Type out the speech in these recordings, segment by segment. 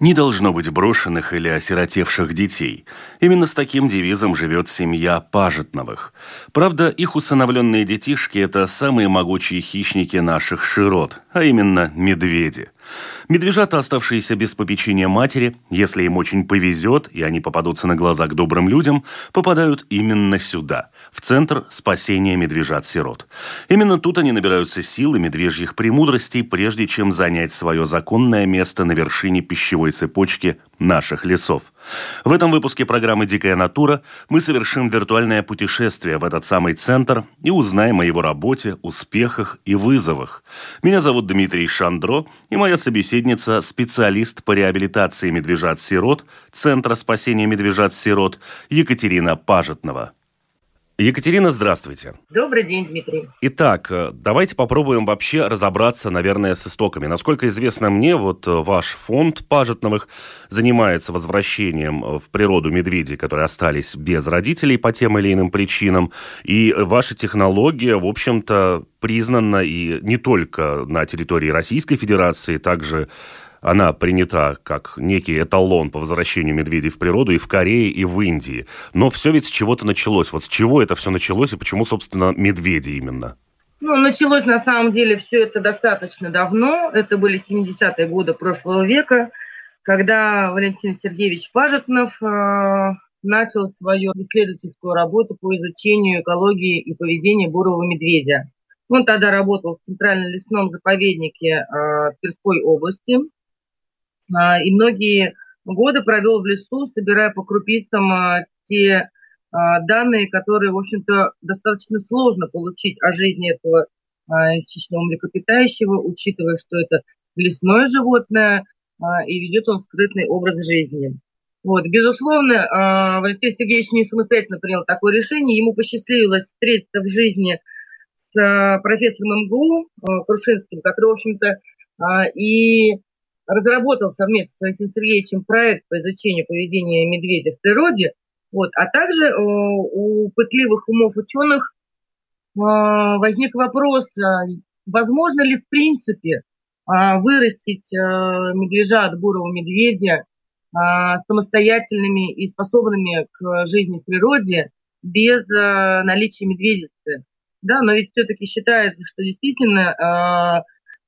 Не должно быть брошенных или осиротевших детей. Именно с таким девизом живет семья Пажетновых. Правда, их усыновленные детишки – это самые могучие хищники наших широт, а именно медведи. Медвежата, оставшиеся без попечения матери, если им очень повезет, и они попадутся на глаза к добрым людям, попадают именно сюда, в центр спасения медвежат-сирот. Именно тут они набираются сил и медвежьих премудростей, прежде чем занять свое законное место на вершине пищевой цепочки наших лесов. В этом выпуске программы «Дикая натура» мы совершим виртуальное путешествие в этот самый центр и узнаем о его работе, успехах и вызовах. Меня зовут Дмитрий Шандро, и моя собеседница – специалист по реабилитации медвежат-сирот Центра спасения медвежат-сирот Екатерина Пажетнова. Екатерина, здравствуйте. Добрый день, Дмитрий. Итак, э, давайте попробуем вообще разобраться, наверное, с истоками. Насколько известно мне, вот э, ваш фонд Пажетновых занимается возвращением э, в природу медведей, которые остались без родителей по тем или иным причинам. И ваша технология, в общем-то, признана и не только на территории Российской Федерации, также она принята как некий эталон по возвращению медведей в природу и в Корее, и в Индии. Но все ведь с чего-то началось. Вот с чего это все началось и почему, собственно, медведи именно? Ну, началось на самом деле все это достаточно давно. Это были 70-е годы прошлого века, когда Валентин Сергеевич Пажетнов э, начал свою исследовательскую работу по изучению экологии и поведения бурого медведя. Он тогда работал в Центральном лесном заповеднике э, Тверской области. И многие годы провел в лесу, собирая по крупицам а, те а, данные, которые, в общем-то, достаточно сложно получить о жизни этого хищного млекопитающего, учитывая, что это лесное животное, и ведет он скрытный образ жизни. Вот, безусловно, Валентин Сергеевич не самостоятельно принял такое решение. Ему посчастливилось встретиться в жизни с профессором МГУ Крушинским, который, в общем-то, и разработал совместно с Валентином Сергеевичем проект по изучению поведения медведя в природе, вот, а также э, у пытливых умов ученых э, возник вопрос, а возможно ли в принципе а, вырастить э, медвежа от бурого медведя а, самостоятельными и способными к жизни в природе без наличия медведицы. Да, но ведь все-таки считается, что действительно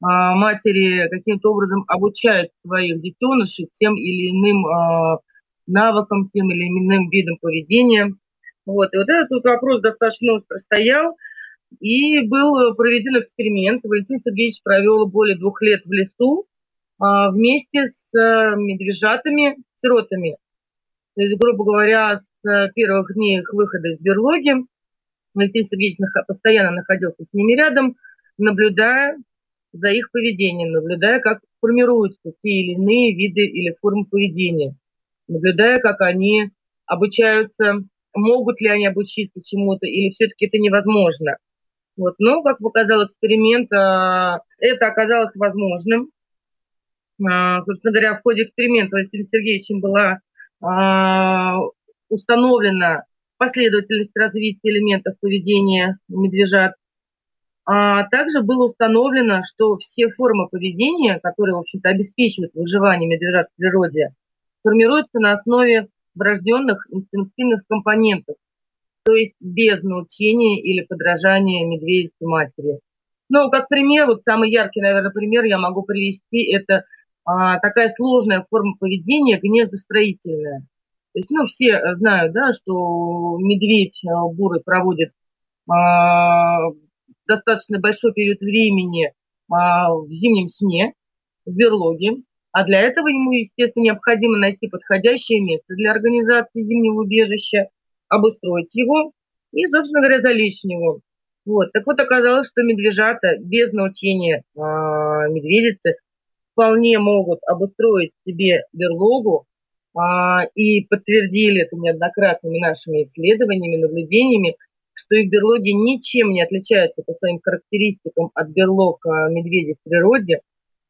матери каким-то образом обучают своих детенышей тем или иным а, навыкам, тем или иным видам поведения. Вот. И вот этот вопрос достаточно стоял. И был проведен эксперимент. Валентин Сергеевич провел более двух лет в лесу а, вместе с медвежатами, сиротами. То есть, грубо говоря, с первых дней их выхода из берлоги Валентин Сергеевич постоянно находился с ними рядом, наблюдая за их поведением, наблюдая, как формируются те или иные виды или формы поведения, наблюдая, как они обучаются, могут ли они обучиться чему-то, или все-таки это невозможно. Вот. Но, как показал эксперимент, а, это оказалось возможным. А, собственно говоря, в ходе эксперимента Валентином Сергеевичем была а, установлена последовательность развития элементов поведения медвежат. А также было установлено, что все формы поведения, которые, в общем-то, обеспечивают выживание медвежат в природе, формируются на основе врожденных инстинктивных компонентов, то есть без научения или подражания медведицы матери. Ну, как пример, вот самый яркий, наверное, пример я могу привести, это а, такая сложная форма поведения гнездостроительная. То есть, ну, все знают, да, что медведь а, бурый проводит а, достаточно большой период времени а, в зимнем сне, в берлоге. А для этого ему, естественно, необходимо найти подходящее место для организации зимнего убежища, обустроить его и, собственно говоря, залечь в него. Вот. Так вот, оказалось, что медвежата без научения а, медведицы вполне могут обустроить себе берлогу а, и подтвердили это неоднократными нашими исследованиями, наблюдениями, что их берлоги ничем не отличаются по своим характеристикам от берлог а, медведей в природе.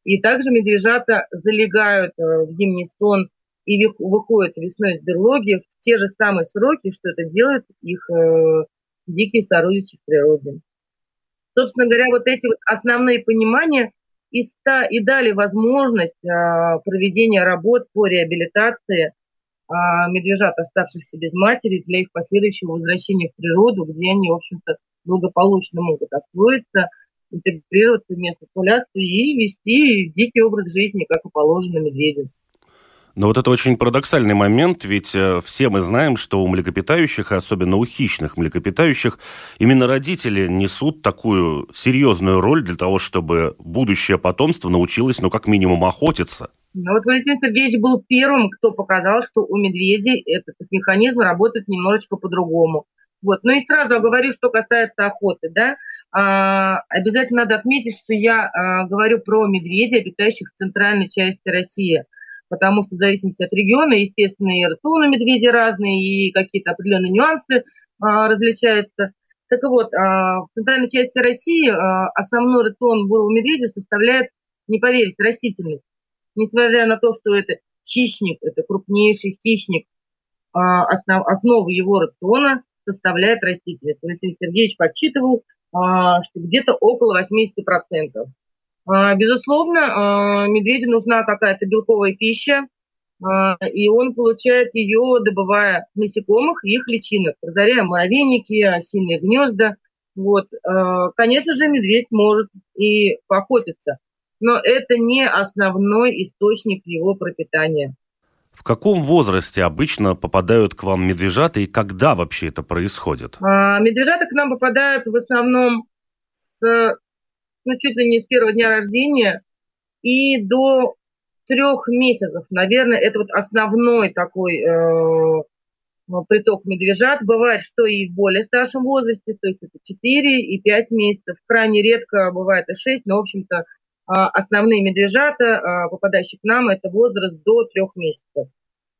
И также медвежата залегают а, в зимний сон и выходят весной из берлоги в те же самые сроки, что это делают их э, дикие сородичи в природе. Собственно говоря, вот эти вот основные понимания и, ста, и дали возможность а, проведения работ по реабилитации а, медвежат, оставшихся без матери, для их последующего возвращения в природу, где они, в общем-то, благополучно могут освоиться, интегрироваться в местную популяцию и вести дикий образ жизни, как и положено медведю. Но вот это очень парадоксальный момент, ведь э, все мы знаем, что у млекопитающих, особенно у хищных млекопитающих, именно родители несут такую серьезную роль для того, чтобы будущее потомство научилось, ну, как минимум, охотиться. Ну, вот Валентин Сергеевич был первым, кто показал, что у медведей этот механизм работает немножечко по-другому. Вот. Ну и сразу говорю, что касается охоты. Да? А, обязательно надо отметить, что я а, говорю про медведей, обитающих в центральной части России – потому что в зависимости от региона, естественно, и рацион медведи разные, и какие-то определенные нюансы а, различаются. Так вот, а, в центральной части России а, основной рацион бурого медведя составляет, не поверите, растительность. Несмотря на то, что это хищник, это крупнейший хищник, а, основ, основу его рациона составляет растительность. Валентин Сергеевич подсчитывал, а, что где-то около 80%. А, безусловно, медведю нужна какая-то белковая пища, и он получает ее, добывая насекомых и их личинок, разоряя муравейники, осиные гнезда. Вот. Конечно же, медведь может и поохотиться, но это не основной источник его пропитания. В каком возрасте обычно попадают к вам медвежата и когда вообще это происходит? Медвежата к нам попадают в основном с ну, чуть ли не с первого дня рождения и до трех месяцев, наверное, это вот основной такой э, приток медвежат. Бывает, что и в более старшем возрасте, то есть это 4 и 5 месяцев. Крайне редко бывает и 6, но, в общем-то, основные медвежата, э, попадающие к нам, это возраст до 3 месяцев.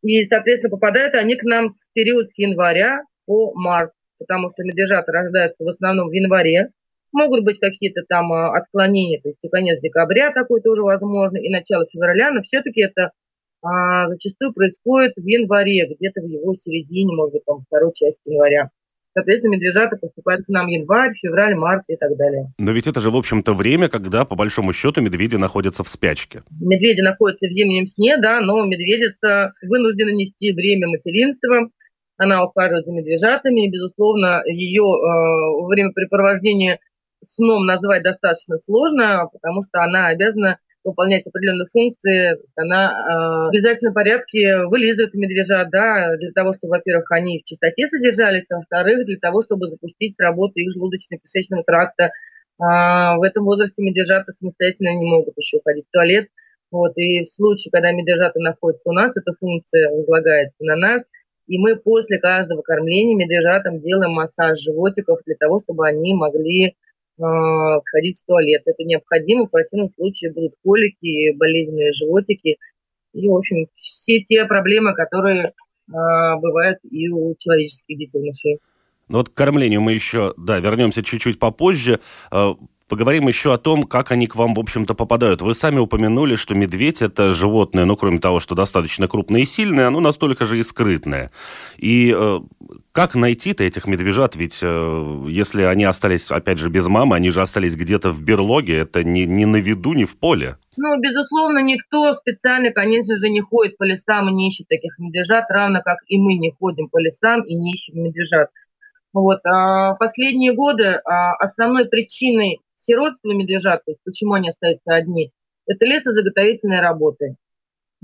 И, соответственно, попадают они к нам с период с января по март, потому что медвежата рождаются в основном в январе, Могут быть какие-то там а, отклонения, то есть и конец декабря такой тоже возможно, и начало февраля, но все-таки это а, зачастую происходит в январе, где-то в его середине, может быть, там, второй части января. Соответственно, медвежата поступают к нам январь, февраль, март и так далее. Но ведь это же, в общем-то, время, когда, по большому счету, медведи находятся в спячке. Медведи находятся в зимнем сне, да, но медведица вынуждена нести время материнства. Она ухаживает за медвежатами, и, безусловно, ее э, времяпрепровождение сном назвать достаточно сложно, потому что она обязана выполнять определенные функции, она э, в обязательном порядке вылизывает медвежат, да, для того, чтобы, во-первых, они в чистоте содержались, а во-вторых, для того, чтобы запустить работу их желудочно-кишечного тракта. А, в этом возрасте медвежата самостоятельно не могут еще ходить в туалет. Вот, и в случае, когда медвежата находятся у нас, эта функция возлагается на нас, и мы после каждого кормления медвежатам делаем массаж животиков для того, чтобы они могли сходить в туалет. Это необходимо, в противном случае будут колики, болезненные животики и, в общем, все те проблемы, которые а, бывают и у человеческих детенышей. Ну вот к кормлению мы еще, да, вернемся чуть-чуть попозже. Поговорим еще о том, как они к вам, в общем-то, попадают. Вы сами упомянули, что медведь – это животное, ну, кроме того, что достаточно крупное и сильное, оно настолько же и скрытное. И э, как найти-то этих медвежат? Ведь э, если они остались, опять же, без мамы, они же остались где-то в берлоге, это не, не на виду, не в поле. Ну, безусловно, никто специально, конечно же, не ходит по лесам и не ищет таких медвежат, равно как и мы не ходим по лесам и не ищем медвежат. Вот. А последние годы а, основной причиной сиротства медвежат, то есть почему они остаются одни, это лесозаготовительные работы.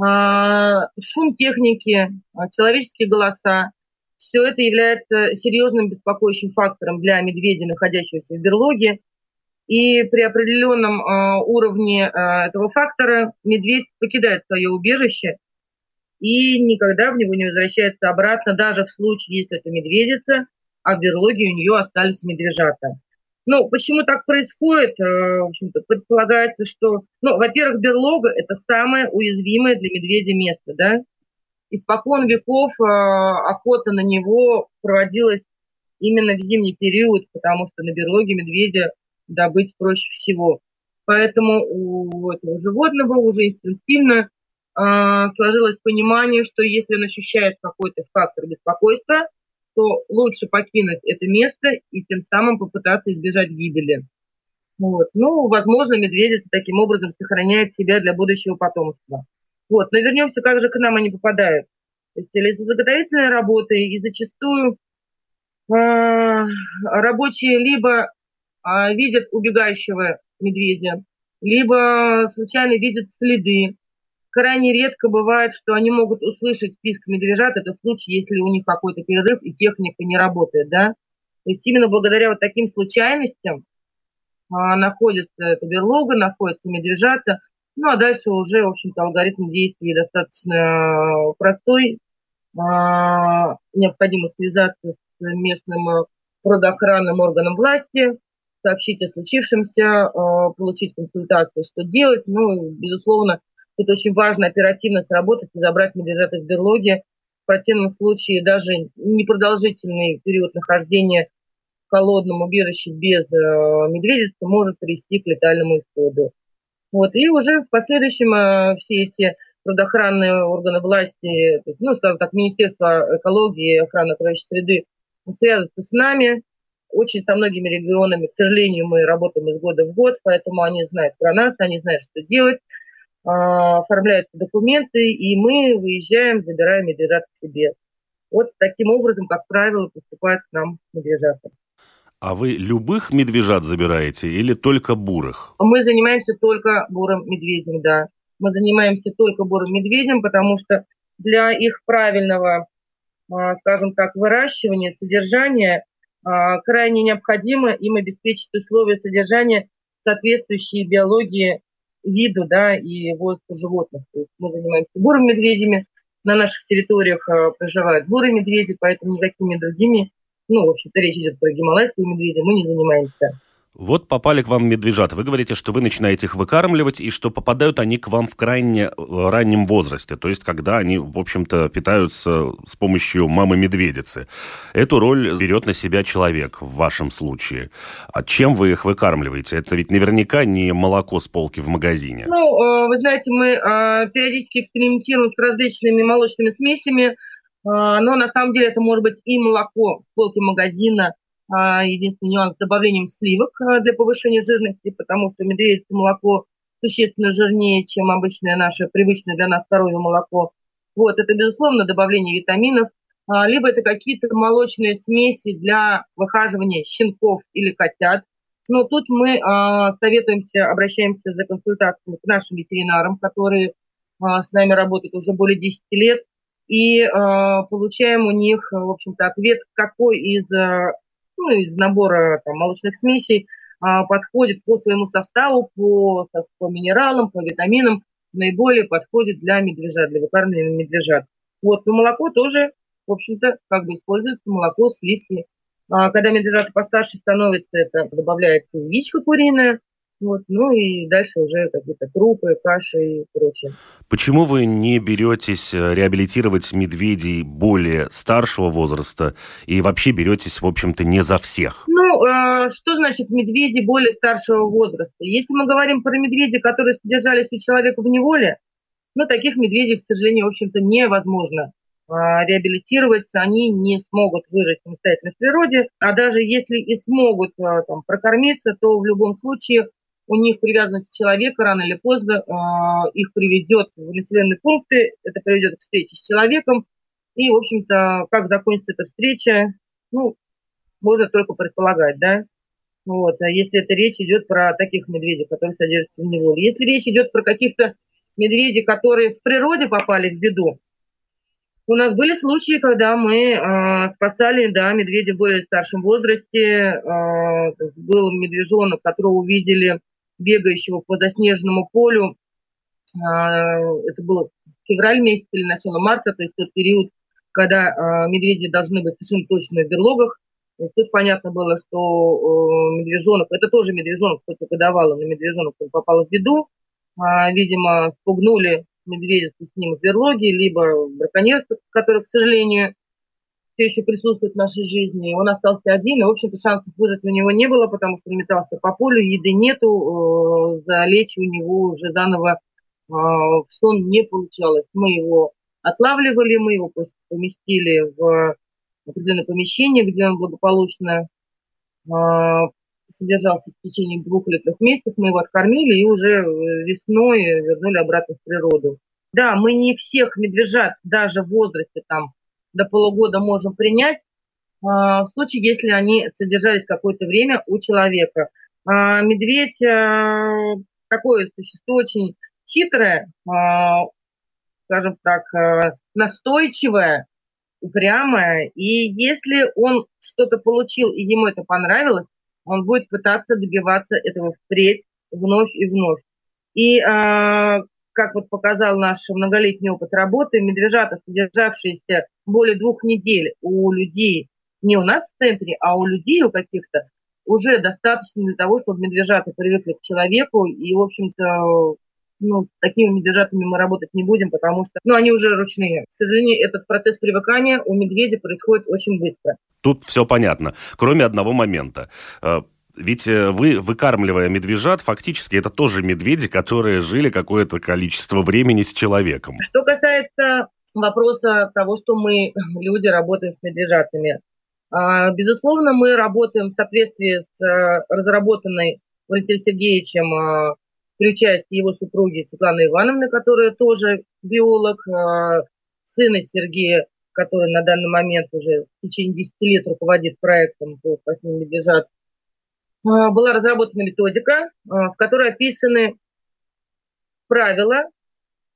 А, шум техники, а, человеческие голоса, все это является серьезным беспокоящим фактором для медведя, находящегося в берлоге. И при определенном э, уровне этого фактора медведь покидает свое убежище и никогда в него не возвращается обратно, даже в случае, если это медведица, а в берлоге у нее остались медвежата. Ну, почему так происходит? Э, в общем-то, предполагается, что, ну, во-первых, берлога – это самое уязвимое для медведя место, да? испокон веков э, охота на него проводилась именно в зимний период, потому что на берлоге медведя добыть проще всего. Поэтому у этого животного уже инстинктивно э, сложилось понимание, что если он ощущает какой-то фактор беспокойства, то лучше покинуть это место и тем самым попытаться избежать гибели. Вот. Ну, возможно, медведица таким образом сохраняет себя для будущего потомства. Вот. Но вернемся, как же к нам они попадают. То есть лесозаготовительная работа, и зачастую э, рабочие либо э, видят убегающего медведя, либо случайно видят следы. Крайне редко бывает, что они могут услышать список медвежат. Это в случае, если у них какой-то перерыв и техника не работает, да. То есть именно благодаря вот таким случайностям а, находится эта берлога, находятся медвежата. Ну, а дальше уже, в общем-то, алгоритм действий достаточно простой. А, необходимо связаться с местным природоохранным органом власти, сообщить о случившемся, а, получить консультацию, что делать. Ну, безусловно, это очень важно оперативно сработать и забрать медвежат из берлоги. В противном случае даже непродолжительный период нахождения холодном убежище без э, медведицы может привести к летальному исходу. Вот. И уже в последующем э, все эти природоохранные органы власти, ну, скажем так, Министерство экологии и охраны окружающей среды связываются с нами, очень со многими регионами. К сожалению, мы работаем из года в год, поэтому они знают про нас, они знают, что делать. А, оформляются документы, и мы выезжаем, забираем медвежат к себе. Вот таким образом, как правило, поступают к нам медвежата. А вы любых медвежат забираете или только бурых? Мы занимаемся только бурым медведем, да. Мы занимаемся только бурым медведем, потому что для их правильного, а, скажем так, выращивания, содержания а, крайне необходимо им обеспечить условия содержания, соответствующие биологии виду да, и возрасту животных. То есть мы занимаемся бурыми медведями, на наших территориях а, проживают бурые медведи, поэтому никакими другими ну, в общем-то, речь идет про гималайскую медведя, мы не занимаемся. Вот попали к вам медвежата. Вы говорите, что вы начинаете их выкармливать, и что попадают они к вам в крайне э, раннем возрасте, то есть когда они, в общем-то, питаются с помощью мамы-медведицы. Эту роль берет на себя человек в вашем случае. А чем вы их выкармливаете? Это ведь наверняка не молоко с полки в магазине. Ну, э, вы знаете, мы э, периодически экспериментируем с различными молочными смесями, но на самом деле это может быть и молоко в полке магазина, единственный нюанс добавлением сливок а, для повышения жирности, потому что медведице молоко существенно жирнее, чем обычное наше привычное для нас коровье молоко. Вот, это, безусловно, добавление витаминов, либо это какие-то молочные смеси для выхаживания щенков или котят. Но тут мы советуемся, обращаемся за консультацией к нашим ветеринарам, которые с нами работают уже более 10 лет, и э, получаем у них, в общем-то, ответ, какой из, э, ну, из набора там, молочных смесей э, подходит по своему составу, по, по минералам, по витаминам, наиболее подходит для медвежат, для выкармливания медвежат. Вот, но молоко тоже, в общем-то, как бы используется молоко, сливки. А когда медвежата постарше становятся, это добавляется яичко куриное, вот, ну и дальше уже какие-то крупы, каши и прочее. Почему вы не беретесь э, реабилитировать медведей более старшего возраста и вообще беретесь, в общем-то, не за всех? Ну, э, что значит медведи более старшего возраста? Если мы говорим про медведей, которые содержались у человека в неволе, ну, таких медведей, к сожалению, в общем-то, невозможно э, реабилитироваться, они не смогут выжить самостоятельно в природе, а даже если и смогут э, там, прокормиться, то в любом случае у них привязанность человека рано или поздно э, их приведет в населенные пункты, это приведет к встрече с человеком. И, в общем-то, как закончится эта встреча, ну, можно только предполагать, да. Вот, а если это речь идет про таких медведей, которые содержатся в неволе. Если речь идет про каких-то медведей, которые в природе попали в беду, у нас были случаи, когда мы э, спасали да, медведя в более старшем возрасте. Э, был медвежонок, которого увидели бегающего по заснеженному полю. А, это было февраль месяц или начало марта, то есть тот период, когда а, медведи должны быть совершенно точно в берлогах. тут понятно было, что медвежонок, это тоже медвежонок, хоть и годовало, но медвежонок попал в беду. А, видимо, спугнули медведицу с ним в берлоге, либо браконьерство, которое, к сожалению, все еще присутствует в нашей жизни. Он остался один, и, в общем-то, шансов выжить у него не было, потому что он метался по полю, еды нету, э, залечь у него уже заново э, в сон не получалось. Мы его отлавливали, мы его поместили в определенное помещение, где он благополучно э, содержался в течение двух или трех месяцев, мы его откормили и уже весной вернули обратно в природу. Да, мы не всех медвежат даже в возрасте там до полугода можем принять, а, в случае, если они содержались какое-то время у человека. А, медведь а, такое существо очень хитрое, скажем так, настойчивое, упрямое. И если он что-то получил и ему это понравилось, он будет пытаться добиваться этого впредь вновь и вновь. И как вот показал наш многолетний опыт работы, медвежата, содержавшиеся более двух недель у людей, не у нас в центре, а у людей у каких-то, уже достаточно для того, чтобы медвежата привыкли к человеку. И, в общем-то, ну, такими медвежатами мы работать не будем, потому что, ну, они уже ручные. К сожалению, этот процесс привыкания у медведя происходит очень быстро. Тут все понятно, кроме одного момента. Ведь э, вы, выкармливая медвежат, фактически это тоже медведи, которые жили какое-то количество времени с человеком. Что касается вопроса того, что мы, люди, работаем с медвежатами. А, безусловно, мы работаем в соответствии с э, разработанной Валентином Сергеевичем а, при его супруги Светланы Ивановны, которая тоже биолог, а, сына Сергея, который на данный момент уже в течение 10 лет руководит проектом по спасению медвежат была разработана методика, а, в которой описаны правила,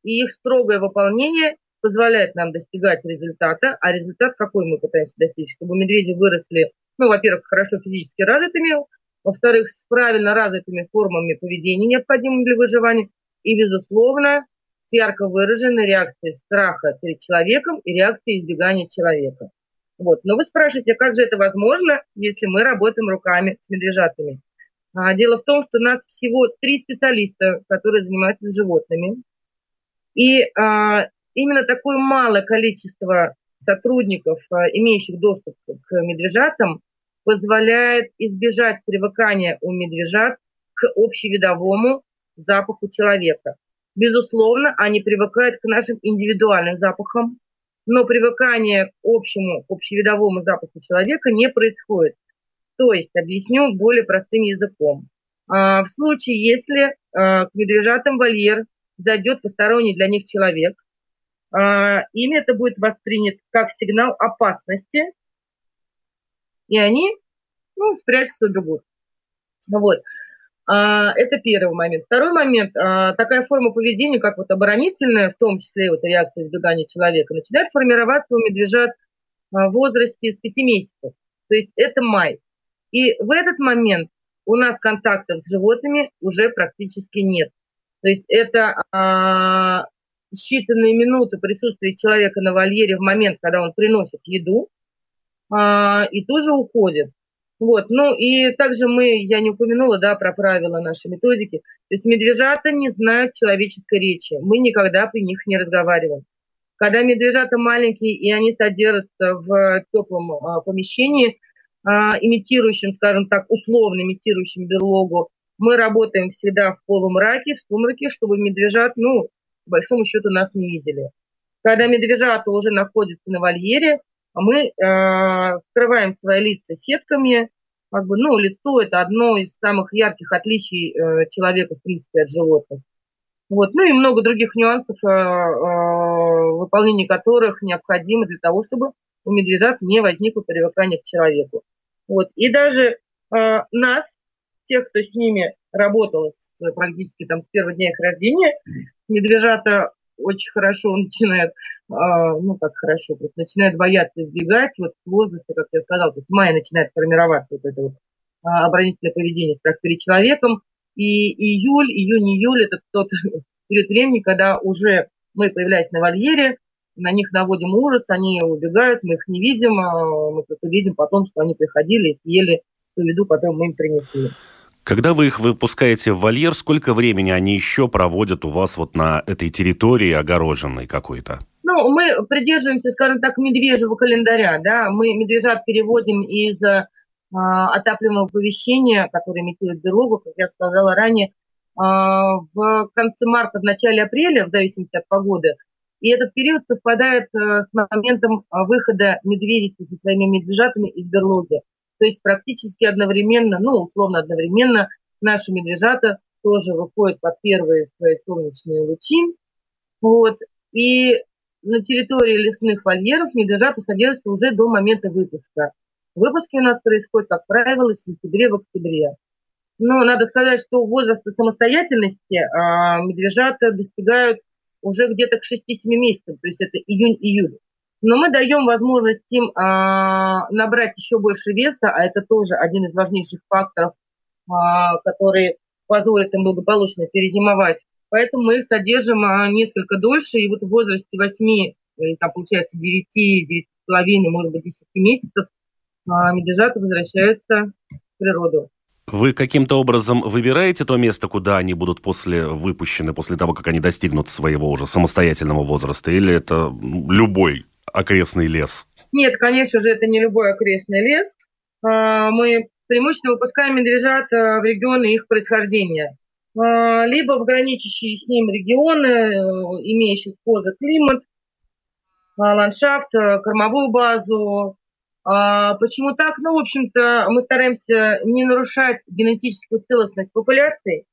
и их строгое выполнение позволяет нам достигать результата. А результат какой мы пытаемся достичь? Чтобы медведи выросли, ну, во-первых, хорошо физически развитыми, во-вторых, с правильно развитыми формами поведения, необходимыми для выживания, и, безусловно, с ярко выраженной реакцией страха перед человеком и реакцией избегания человека. Вот. Но вы спрашиваете, как же это возможно, если мы работаем руками с медвежатами? А, дело в том, что у нас всего три специалиста, которые занимаются животными. И а, именно такое малое количество сотрудников, а, имеющих доступ к медвежатам, позволяет избежать привыкания у медвежат к общевидовому запаху человека. Безусловно, они привыкают к нашим индивидуальным запахам, но привыкание к общему, к общевидовому запаху человека не происходит. То есть, объясню более простым языком. А, в случае, если а, к медвежатам вольер зайдет посторонний для них человек, а, ими это будет воспринято как сигнал опасности, и они ну, спрячутся, убегут. Вот. А, это первый момент. Второй момент. А, такая форма поведения, как вот оборонительная, в том числе вот реакция избегания человека, начинает формироваться у медвежат а, в возрасте с 5 месяцев. То есть это май. И в этот момент у нас контактов с животными уже практически нет. То есть это считанные минуты присутствия человека на вольере в момент, когда он приносит еду, и тоже уходит. Вот, ну и также мы, я не упомянула, да, про правила нашей методики. То есть медвежата не знают человеческой речи. Мы никогда при них не разговариваем. Когда медвежата маленькие и они содержатся в теплом а, помещении, а, имитирующем, скажем так, условно имитирующем берлогу, мы работаем всегда в полумраке, в сумраке, чтобы медвежат, ну, по большому счету, нас не видели. Когда медвежата уже находятся на вольере, мы э, скрываем свои лица сетками. Как бы, ну, лицо – это одно из самых ярких отличий э, человека, в принципе, от животных. Вот. Ну и много других нюансов, э, э, выполнение которых необходимо для того, чтобы у медвежат не возникло привыкания к человеку. Вот. И даже э, нас, тех, кто с ними работал с, практически там, с первого дня их рождения, медвежата очень хорошо начинает, а, ну как хорошо, просто начинает бояться избегать, вот в возрасте, как я сказала, то есть в мае начинает формироваться вот это вот а, оборонительное поведение, страх перед человеком, и июль, июнь-июль это тот период времени, когда уже мы, появляясь на вольере, на них наводим ужас, они убегают, мы их не видим, а мы только видим потом, что они приходили и съели ту еду, которую мы им принесли. Когда вы их выпускаете в вольер, сколько времени они еще проводят у вас вот на этой территории огороженной какой-то? Ну, мы придерживаемся, скажем так, медвежьего календаря, да, мы медвежат переводим из э, отапливаемого помещения, которое имитирует берлогу, как я сказала ранее, э, в конце марта, в начале апреля, в зависимости от погоды, и этот период совпадает э, с моментом выхода медведицы со своими медвежатами из берлоги. То есть практически одновременно, ну, условно одновременно, наши медвежата тоже выходят под первые свои солнечные лучи. Вот. И на территории лесных вольеров медвежата содержатся уже до момента выпуска. Выпуски у нас происходят, как правило, в сентябре, в октябре. Но надо сказать, что возраст самостоятельности а, медвежата достигают уже где-то к 6-7 месяцам, то есть это июнь-июль. Но мы даем возможность им а, набрать еще больше веса, а это тоже один из важнейших факторов, а, который позволит им благополучно перезимовать. Поэтому мы их содержим а, несколько дольше, и вот в возрасте 8, или там получается 9, 9,5, может быть 10 месяцев а, медвежата возвращаются в природу. Вы каким-то образом выбираете то место, куда они будут после выпущены, после того, как они достигнут своего уже самостоятельного возраста, или это любой окрестный лес? Нет, конечно же, это не любой окрестный лес. А, мы преимущественно выпускаем медвежат а, в регионы их происхождения. А, либо в граничащие с ним регионы, э, имеющие схожий климат, ландшафт, кормовую базу. Почему так? Ну, в общем-то, мы стараемся не нарушать генетическую целостность популяции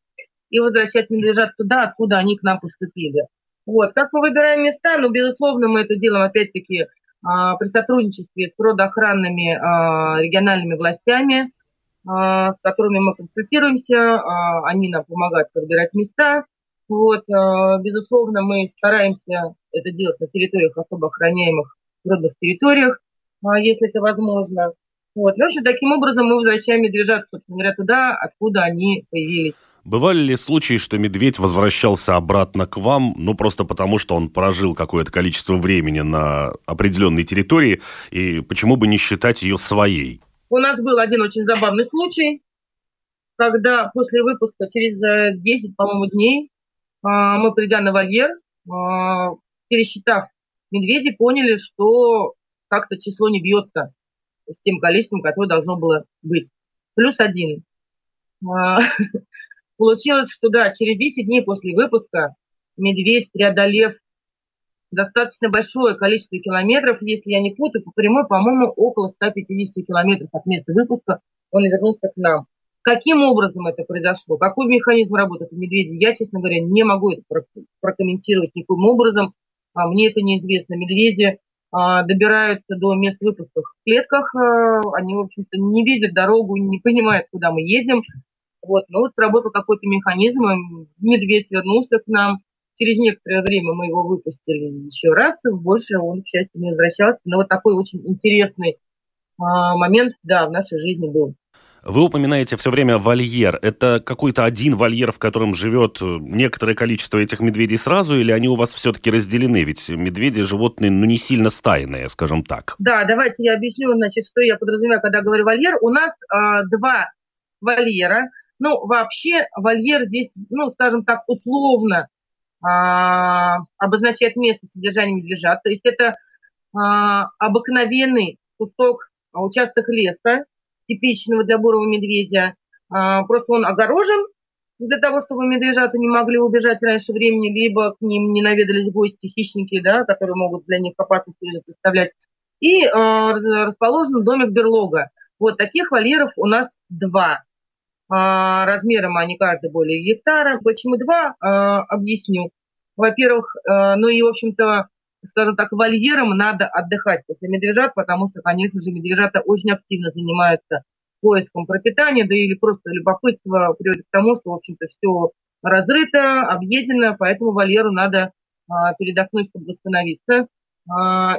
и возвращать медвежат туда, откуда они к нам поступили. Вот. Как мы выбираем места? Ну, безусловно, мы это делаем, опять-таки, а, при сотрудничестве с природоохранными а, региональными властями, а, с которыми мы консультируемся, они нам помогают подбирать места. Вот, безусловно, мы стараемся это делать на территориях особо охраняемых природных территориях, если это возможно. Вот. Ну, таким образом мы возвращаем медвежат, собственно говоря, туда, откуда они появились. Бывали ли случаи, что медведь возвращался обратно к вам, ну просто потому, что он прожил какое-то количество времени на определенной территории, и почему бы не считать ее своей? У нас был один очень забавный случай, когда после выпуска через 10, э, по-моему, дней а, мы, придя на вольер, а, пересчитав медведи, поняли, что как-то число не бьется с тем количеством, которое должно было быть. Плюс один. Получилось, что да, через 10 дней после выпуска медведь, преодолев достаточно большое количество километров, если я не путаю, по прямой, по-моему, около 150 километров от места выпуска, он вернулся к нам. Каким образом это произошло? Какой механизм работает у медведя? Я, честно говоря, не могу это прокомментировать никаким образом. А мне это неизвестно. Медведи а, добираются до мест выпуска в клетках. А, они, в общем-то, не видят дорогу, не понимают, куда мы едем. Вот, вот сработал какой-то механизм, медведь вернулся к нам. Через некоторое время мы его выпустили еще раз, больше он, к счастью, не возвращался. Но вот такой очень интересный а, момент, да, в нашей жизни был. Вы упоминаете все время вольер. Это какой-то один вольер, в котором живет некоторое количество этих медведей сразу, или они у вас все-таки разделены? Ведь медведи животные, ну, не сильно стайные, скажем так. Да, давайте я объясню, значит, что я подразумеваю, когда говорю вольер. У нас а, два вольера. Ну, вообще вольер здесь, ну, скажем так, условно а, обозначает место содержания медвежат. То есть это а, обыкновенный кусок, участок леса, типичного для бурого медведя. А, просто он огорожен для того, чтобы медвежата не могли убежать раньше времени, либо к ним не наведались гости, хищники, да, которые могут для них опасность представлять. И э, расположен домик берлога. Вот таких вольеров у нас два. А, размером они каждый более гектара. Почему два, а, объясню. Во-первых, а, ну и, в общем-то, скажем так, вольерам надо отдыхать после медвежат, потому что, конечно же, медвежата очень активно занимаются поиском пропитания, да или просто любопытство приводит к тому, что, в общем-то, все разрыто, объедено, поэтому вольеру надо передохнуть, чтобы восстановиться.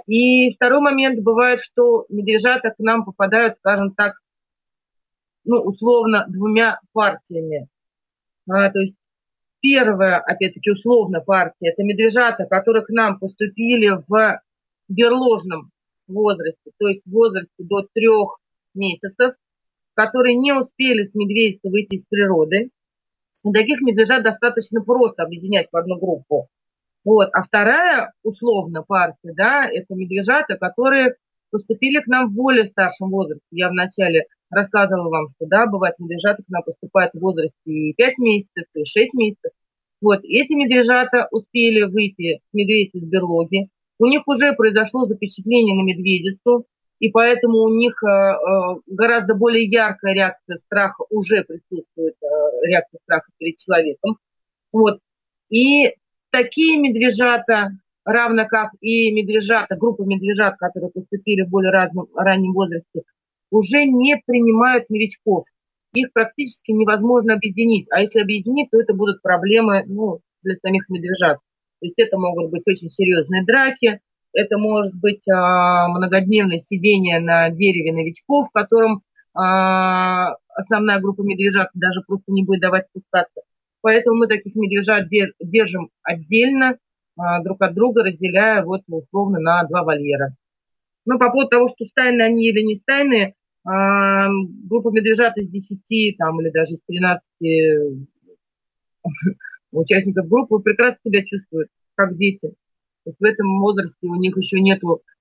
И второй момент бывает, что медвежата к нам попадают, скажем так, ну, условно, двумя партиями. А, то есть первая, опять-таки, условно партия, это медвежата, которые к нам поступили в берложном возрасте, то есть в возрасте до трех месяцев. которые не успели с медведицы выйти из природы. Таких медвежат достаточно просто объединять в одну группу. Вот. А вторая, условно, партия, да, это медвежата, которые поступили к нам в более старшем возрасте. Я вначале рассказывала вам, что, да, бывает, медвежата к нам поступают в возрасте и 5 месяцев, и 6 месяцев. Вот, эти медвежата успели выйти с медведицы из берлоги. У них уже произошло запечатление на медведицу, и поэтому у них э, э, гораздо более яркая реакция страха уже присутствует, э, реакция страха перед человеком. Вот. И такие медвежата, равно как и медвежата, группа медвежат, которые поступили в более разном, раннем возрасте, уже не принимают новичков. Их практически невозможно объединить. А если объединить, то это будут проблемы ну, для самих медвежат. То есть это могут быть очень серьезные драки, это может быть а, многодневное сидение на дереве новичков, в котором а, основная группа медвежат даже просто не будет давать спускаться. Поэтому мы таких медвежат держим отдельно, а, друг от друга, разделяя вот условно на два вольера. Но по поводу того, что стайные они или не стайные, группа медвежат из 10 там, или даже из 13 участников группы прекрасно себя чувствуют, как дети. То есть в этом возрасте у них еще нет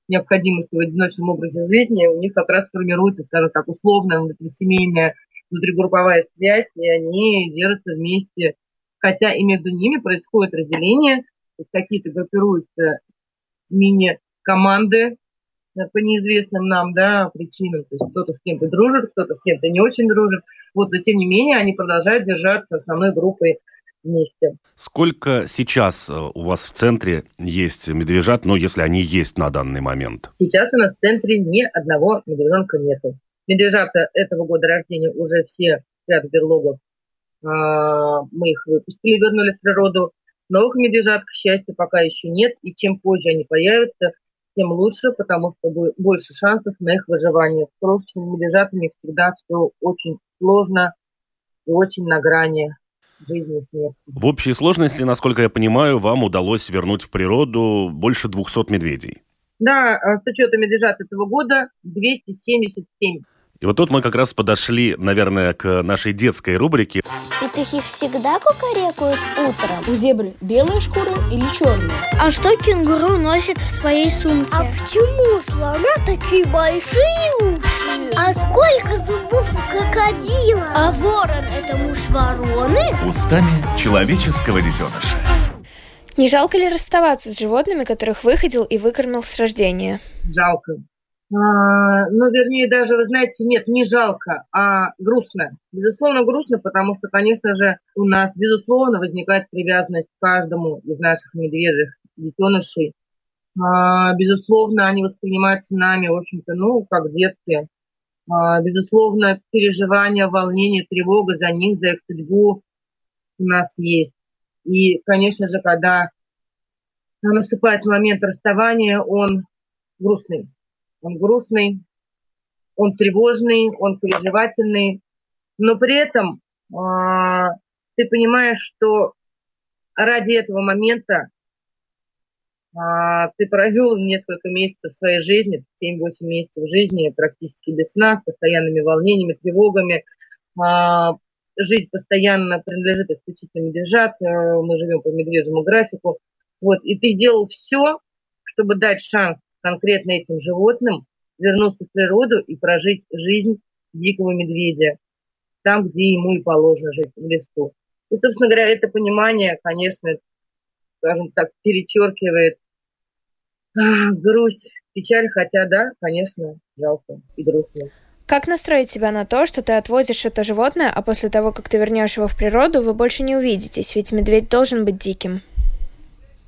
необходимости в одиночном образе жизни, у них как раз формируется, скажем так, условная внутрисемейная внутригрупповая связь, и они держатся вместе. Хотя и между ними происходит разделение, то есть какие-то группируются мини-команды э, по неизвестным нам да, причинам. То есть кто-то с кем-то дружит, кто-то с кем-то не очень дружит. Вот, но тем не менее они продолжают держаться основной группой вместе. Сколько сейчас э, у вас в центре есть медвежат, ну, если они есть на данный момент? Сейчас у нас в центре ни одного медвежонка нету. Медвежата этого года рождения уже все спят в берлогах. Мы их выпустили, вернули в природу. Новых медвежат, к счастью, пока еще нет. И чем позже они появятся, тем лучше, потому что больше шансов на их выживание. С крошечными медвежатами всегда все очень сложно и очень на грани жизни и смерти. В общей сложности, насколько я понимаю, вам удалось вернуть в природу больше 200 медведей. Да, а с учетом медвежат этого года 277. И вот тут мы как раз подошли, наверное, к нашей детской рубрике. Петухи всегда кукарекают утром. У зебры белая шкура или черная? А что кенгуру носит в своей сумке? А почему слона такие большие уши? А сколько зубов у крокодила? А ворон – это муж вороны? Устами человеческого детеныша. Не жалко ли расставаться с животными, которых выходил и выкормил с рождения? Жалко. А, ну, вернее, даже, вы знаете, нет, не жалко, а грустно. Безусловно, грустно, потому что, конечно же, у нас, безусловно, возникает привязанность к каждому из наших медвежьих детенышей. А, безусловно, они воспринимаются нами, в общем-то, ну, как детки. А, безусловно, переживания, волнение, тревога за них, за их судьбу у нас есть. И, конечно же, когда наступает момент расставания, он грустный он грустный, он тревожный, он переживательный, но при этом э, ты понимаешь, что ради этого момента э, ты провел несколько месяцев своей жизни, 7-8 месяцев жизни практически без сна, с постоянными волнениями, тревогами. Э, жизнь постоянно принадлежит исключительно медвежат, э, мы живем по медвежьему графику. Вот, и ты сделал все, чтобы дать шанс конкретно этим животным вернуться в природу и прожить жизнь дикого медведя там, где ему и положено жить, в лесу. И, собственно говоря, это понимание, конечно, скажем так, перечеркивает грусть, печаль, хотя, да, конечно, жалко и грустно. Как настроить себя на то, что ты отводишь это животное, а после того, как ты вернешь его в природу, вы больше не увидитесь, ведь медведь должен быть диким?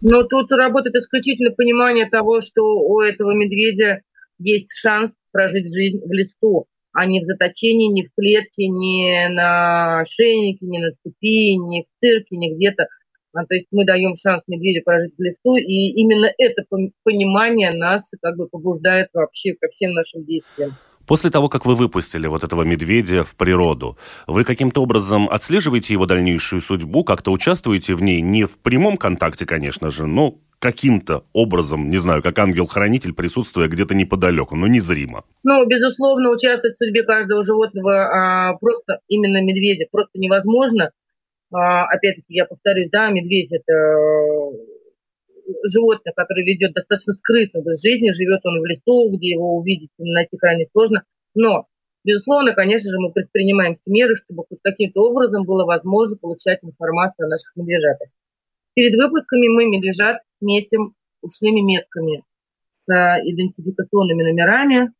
Но тут работает исключительно понимание того, что у этого медведя есть шанс прожить жизнь в лесу, а не в заточении, не в клетке, не на шейнике, не на цепи, не в цирке, не где-то. А, то есть мы даем шанс медведю прожить в лесу, и именно это понимание нас как бы побуждает вообще ко всем нашим действиям. После того, как вы выпустили вот этого медведя в природу, вы каким-то образом отслеживаете его дальнейшую судьбу, как-то участвуете в ней, не в прямом контакте, конечно же, но каким-то образом, не знаю, как ангел-хранитель, присутствуя где-то неподалеку, но незримо? Ну, безусловно, участвовать в судьбе каждого животного а, просто именно медведя просто невозможно. А, опять-таки, я повторюсь, да, медведь – это животное, которое ведет достаточно скрытно образ жизни, живет он в лесу, где его увидеть найти крайне сложно. Но, безусловно, конечно же, мы предпринимаем меры, чтобы хоть каким-то образом было возможно получать информацию о наших медвежатах. Перед выпусками мы медвежат метим ушными метками с идентификационными номерами.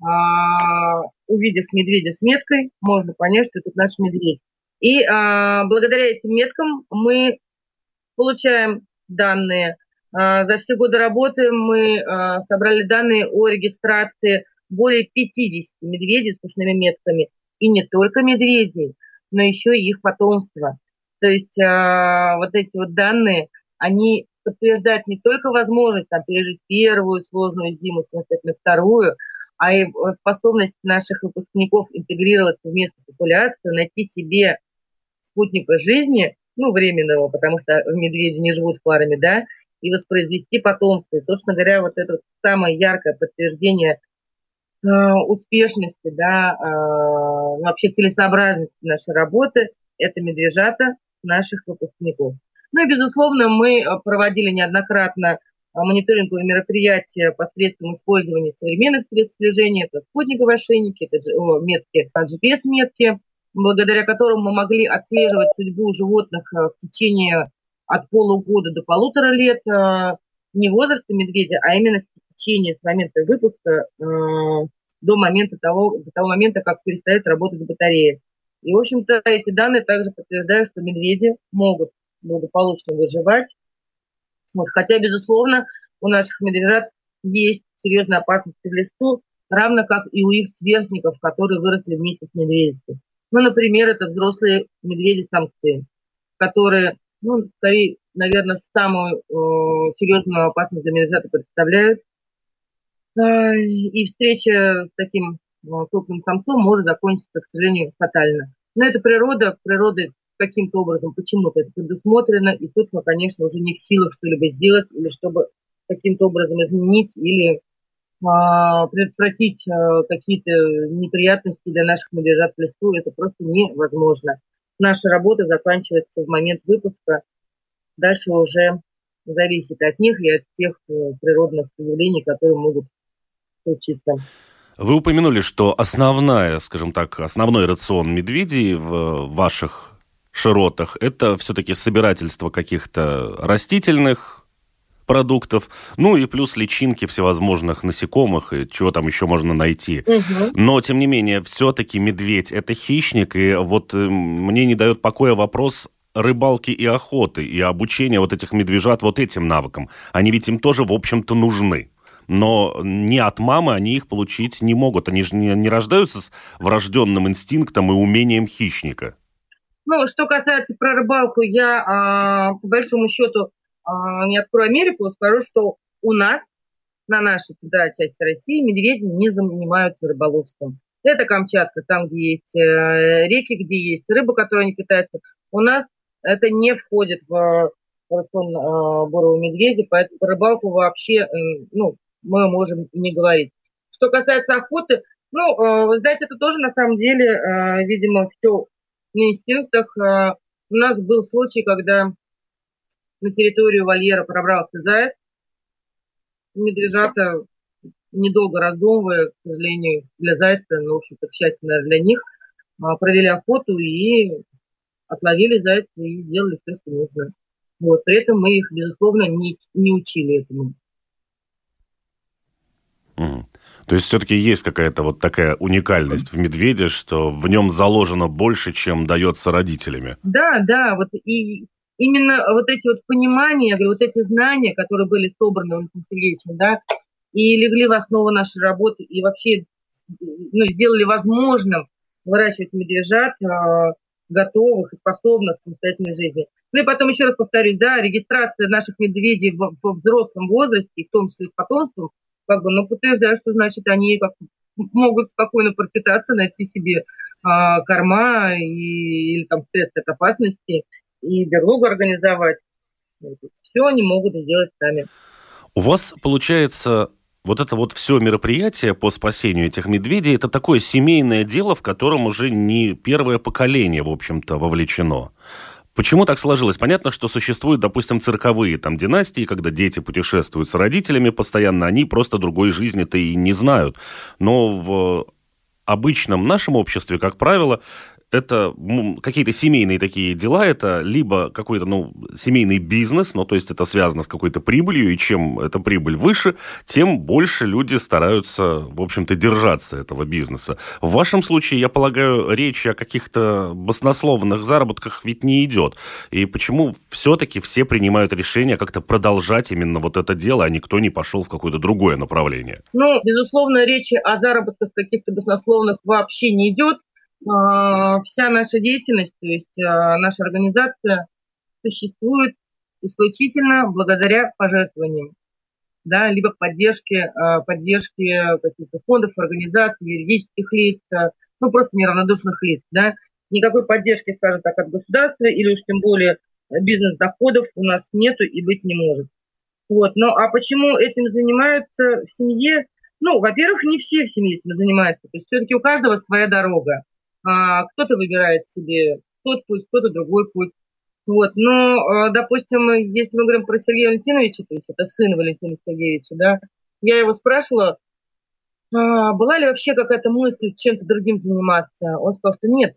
А, увидев медведя с меткой, можно понять, что это наш медведь. И а, благодаря этим меткам мы получаем данные за все годы работы мы а, собрали данные о регистрации более 50 медведей с ушными метками. И не только медведей, но еще и их потомство. То есть а, вот эти вот данные, они подтверждают не только возможность там, пережить первую сложную зиму, самостоятельно вторую, а и способность наших выпускников интегрироваться в местную популяцию, найти себе спутника жизни, ну, временного, потому что медведи не живут парами, да, и воспроизвести потомство. И, собственно говоря, вот это самое яркое подтверждение э, успешности, да, э, вообще целесообразности нашей работы – это медвежата наших выпускников. Ну и, безусловно, мы проводили неоднократно мониторинговые мероприятия посредством использования современных средств слежения. Это спутниковые ошейники, это метки, GPS-метки, благодаря которым мы могли отслеживать судьбу животных э, в течение от полугода до полутора лет э, не возраста медведя, а именно в течение с момента выпуска э, до момента того, до того момента, как перестает работать батарея. И, в общем-то, эти данные также подтверждают, что медведи могут благополучно выживать. Вот, хотя, безусловно, у наших медвежат есть серьезная опасность в лесу, равно как и у их сверстников, которые выросли вместе с медведицей. Ну, например, это взрослые медведи-самцы, которые ну, скорее, наверное, самую э, серьезную опасность для медвежата представляют. Э, и встреча с таким э, крупным самцом может закончиться, к сожалению, фатально. Но это природа, природа каким-то образом почему-то это предусмотрено, и тут мы, конечно, уже не в силах что-либо сделать или чтобы каким-то образом изменить или а, предотвратить а, какие-то неприятности для наших медвежат в лесу, это просто невозможно наша работа заканчивается в момент выпуска. Дальше уже зависит от них и от тех э, природных явлений, которые могут случиться. Вы упомянули, что основная, скажем так, основной рацион медведей в ваших широтах – это все-таки собирательство каких-то растительных продуктов, ну и плюс личинки всевозможных насекомых и чего там еще можно найти. Угу. Но, тем не менее, все-таки медведь – это хищник, и вот э, мне не дает покоя вопрос рыбалки и охоты, и обучения вот этих медвежат вот этим навыкам. Они ведь им тоже, в общем-то, нужны. Но не от мамы они их получить не могут. Они же не, не рождаются с врожденным инстинктом и умением хищника. Ну, что касается про рыбалку, я, а, по большому счету, не открою Америку, скажу, что у нас, на нашей да, части России, медведи не занимаются рыболовством. Это Камчатка, там, где есть э, реки, где есть рыба, которой они питаются. У нас это не входит в рацион бурого медведя, поэтому рыбалку вообще, э, ну, мы можем не говорить. Что касается охоты, ну, э, вы знаете, это тоже на самом деле, видимо, все на инстинктах. У нас был случай, когда на территорию вольера пробрался заяц. Медвежата, недолго раздумывая, к сожалению, для зайца, но, в общем-то, к счастью, наверное, для них, а, провели охоту и отловили зайца и сделали все, что нужно. Вот. При этом мы их, безусловно, не, не учили этому. То есть все-таки есть какая-то вот такая уникальность в медведе, что в нем заложено больше, чем дается родителями. Да, да, вот и именно вот эти вот понимания, вот эти знания, которые были собраны Валентином Сергеевичем, да, и легли в основу нашей работы, и вообще ну, сделали возможным выращивать медвежат э, готовых и способных к самостоятельной жизни. Ну и потом еще раз повторюсь, да, регистрация наших медведей в, в взрослом возрасте, в том числе с потомством, как бы, ну, подтверждает, что, значит, они как могут спокойно пропитаться, найти себе а, корма и, или там средства от опасности и берлогу организовать. Все они могут сделать сами. У вас, получается, вот это вот все мероприятие по спасению этих медведей, это такое семейное дело, в котором уже не первое поколение, в общем-то, вовлечено. Почему так сложилось? Понятно, что существуют, допустим, цирковые там династии, когда дети путешествуют с родителями постоянно, они просто другой жизни-то и не знают. Но в обычном нашем обществе, как правило, это какие-то семейные такие дела, это либо какой-то, ну, семейный бизнес, ну, то есть это связано с какой-то прибылью, и чем эта прибыль выше, тем больше люди стараются, в общем-то, держаться этого бизнеса. В вашем случае, я полагаю, речь о каких-то баснословных заработках ведь не идет. И почему все-таки все принимают решение как-то продолжать именно вот это дело, а никто не пошел в какое-то другое направление? Ну, безусловно, речи о заработках каких-то баснословных вообще не идет вся наша деятельность, то есть а, наша организация существует исключительно благодаря пожертвованиям, да, либо поддержке, а, поддержке каких-то фондов, организаций, юридических лиц, ну, просто неравнодушных лиц, да. Никакой поддержки, скажем так, от государства или уж тем более бизнес-доходов у нас нету и быть не может. Вот. Ну, а почему этим занимаются в семье? Ну, во-первых, не все в семье этим занимаются. То есть все-таки у каждого своя дорога. А, кто-то выбирает себе тот путь, кто-то другой путь. Вот. Но, а, допустим, если мы говорим про Сергея Валентиновича, то есть это сын Валентина Сергеевича, да, я его спрашивала, а, была ли вообще какая-то мысль чем-то другим заниматься. Он сказал, что нет.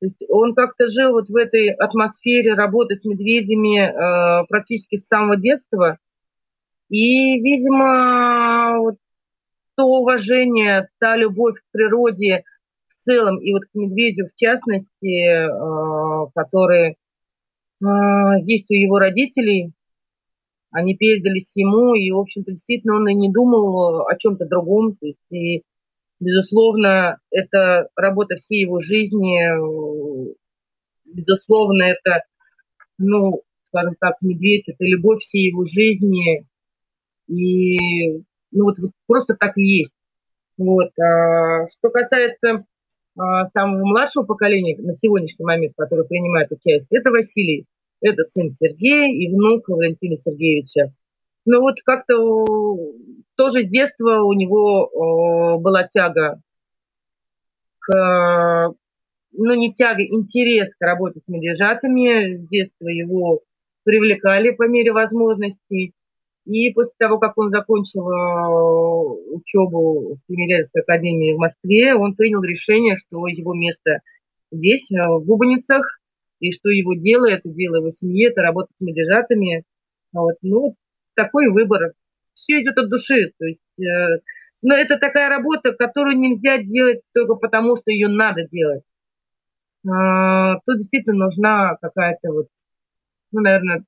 То есть он как-то жил вот в этой атмосфере работы с медведями практически с самого детства. И, видимо, вот то уважение, та любовь к природе – целом, и вот к медведю в частности, э, который э, есть у его родителей, они передались ему, и, в общем-то, действительно он и не думал о чем-то другом. То есть, и, безусловно, это работа всей его жизни, безусловно, это, ну, скажем так, медведь, это любовь всей его жизни, и, ну, вот, вот просто так и есть. Вот. А, что касается самого младшего поколения на сегодняшний момент, который принимает участие, это Василий. Это сын Сергея и внук Валентина Сергеевича. Ну вот как-то тоже с детства у него была тяга к, ну не тяга, интерес к работе с медвежатами. С детства его привлекали по мере возможностей. И после того, как он закончил э, учебу в Тимирязевской академии в Москве, он принял решение, что его место здесь, э, в Губаницах, и что его дело, это дело его семьи, это работа с медвежатами. Вот. Ну, такой выбор. Все идет от души. То есть, э, но это такая работа, которую нельзя делать только потому, что ее надо делать. А, тут действительно нужна какая-то вот, ну, наверное,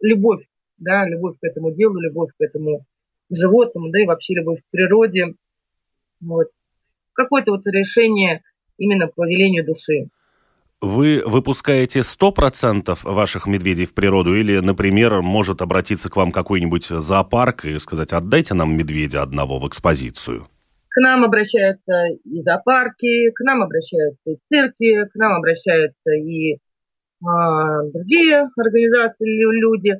любовь да, любовь к этому делу, любовь к этому животному, да и вообще любовь к природе. Вот. Какое-то вот решение именно по велению души. Вы выпускаете 100% ваших медведей в природу или, например, может обратиться к вам какой-нибудь зоопарк и сказать, отдайте нам медведя одного в экспозицию? К нам обращаются и зоопарки, к нам обращаются и цирки, к нам обращаются и а, другие организации, люди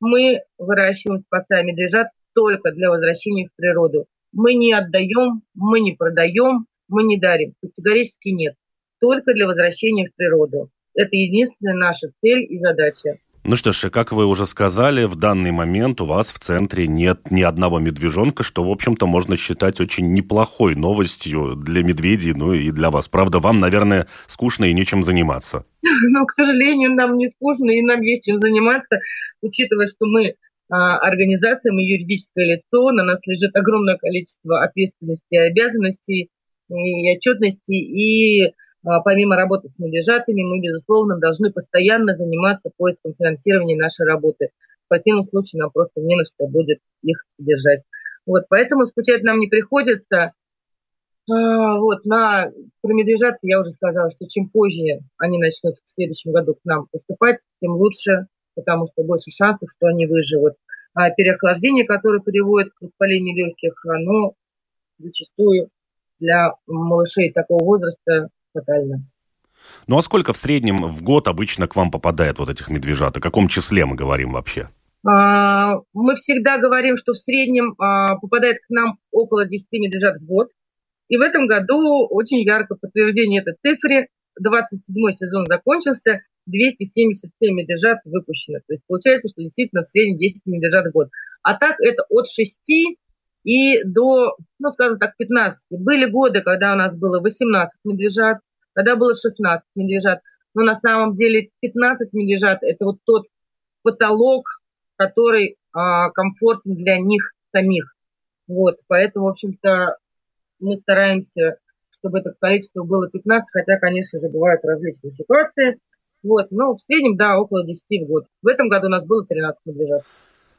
мы выращиваем, спасаем медвежат только для возвращения в природу. Мы не отдаем, мы не продаем, мы не дарим. Категорически нет. Только для возвращения в природу. Это единственная наша цель и задача. Ну что ж, как вы уже сказали, в данный момент у вас в центре нет ни одного медвежонка, что, в общем-то, можно считать очень неплохой новостью для медведей, ну и для вас. Правда, вам, наверное, скучно и нечем заниматься. Ну, к сожалению, нам не скучно, и нам есть чем заниматься, учитывая, что мы а, организация, мы юридическое лицо, на нас лежит огромное количество ответственности обязанностей, и отчетности, и помимо работы с медвежатами, мы, безусловно, должны постоянно заниматься поиском финансирования нашей работы. В противном случае нам просто не на что будет их держать. Вот, поэтому скучать нам не приходится. А, вот, на, про медвежат я уже сказала, что чем позже они начнут в следующем году к нам поступать, тем лучше, потому что больше шансов, что они выживут. А переохлаждение, которое приводит к воспалению легких, оно зачастую для малышей такого возраста фатально. Ну а сколько в среднем в год обычно к вам попадает вот этих медвежат? О каком числе мы говорим вообще? А, мы всегда говорим, что в среднем а, попадает к нам около 10 медвежат в год. И в этом году очень ярко подтверждение этой цифре. 27 сезон закончился, 277 медвежат выпущено. То есть получается, что действительно в среднем 10 медвежат в год. А так это от 6 и до, ну, скажем так, 15. Были годы, когда у нас было 18 медвежат, когда было 16 медвежат. Но на самом деле 15 медвежат – это вот тот потолок, который а, комфортен для них самих. Вот, поэтому, в общем-то, мы стараемся, чтобы это количество было 15, хотя, конечно же, бывают различные ситуации. Вот, но в среднем, да, около 10 в год. В этом году у нас было 13 медвежат.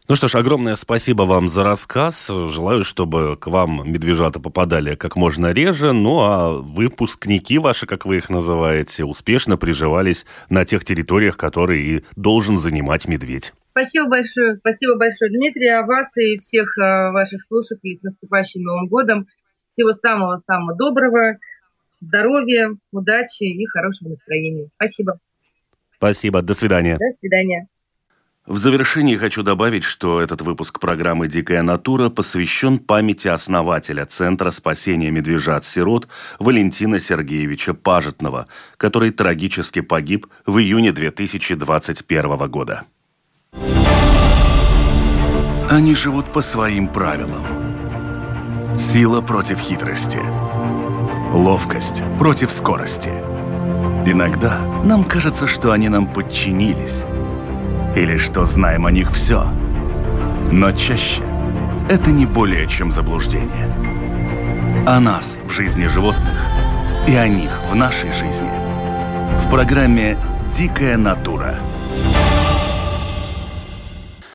Ну что ж, огромное спасибо вам за рассказ. Желаю, чтобы к вам медвежата попадали как можно реже. Ну а выпускники ваши, как вы их называете, успешно приживались на тех территориях, которые и должен занимать медведь. Спасибо большое. Спасибо большое, Дмитрий, а вас и всех э, ваших слушателей с наступающим Новым годом. Всего самого-самого доброго, здоровья, удачи и хорошего настроения. Спасибо. Спасибо. До свидания. До свидания. В завершении хочу добавить, что этот выпуск программы «Дикая натура» посвящен памяти основателя Центра спасения медвежат-сирот Валентина Сергеевича Пажетного, который трагически погиб в июне 2021 года. Они живут по своим правилам. Сила против хитрости. Ловкость против скорости. Иногда нам кажется, что они нам подчинились – или что знаем о них все. Но чаще это не более чем заблуждение. О нас в жизни животных и о них в нашей жизни. В программе «Дикая натура».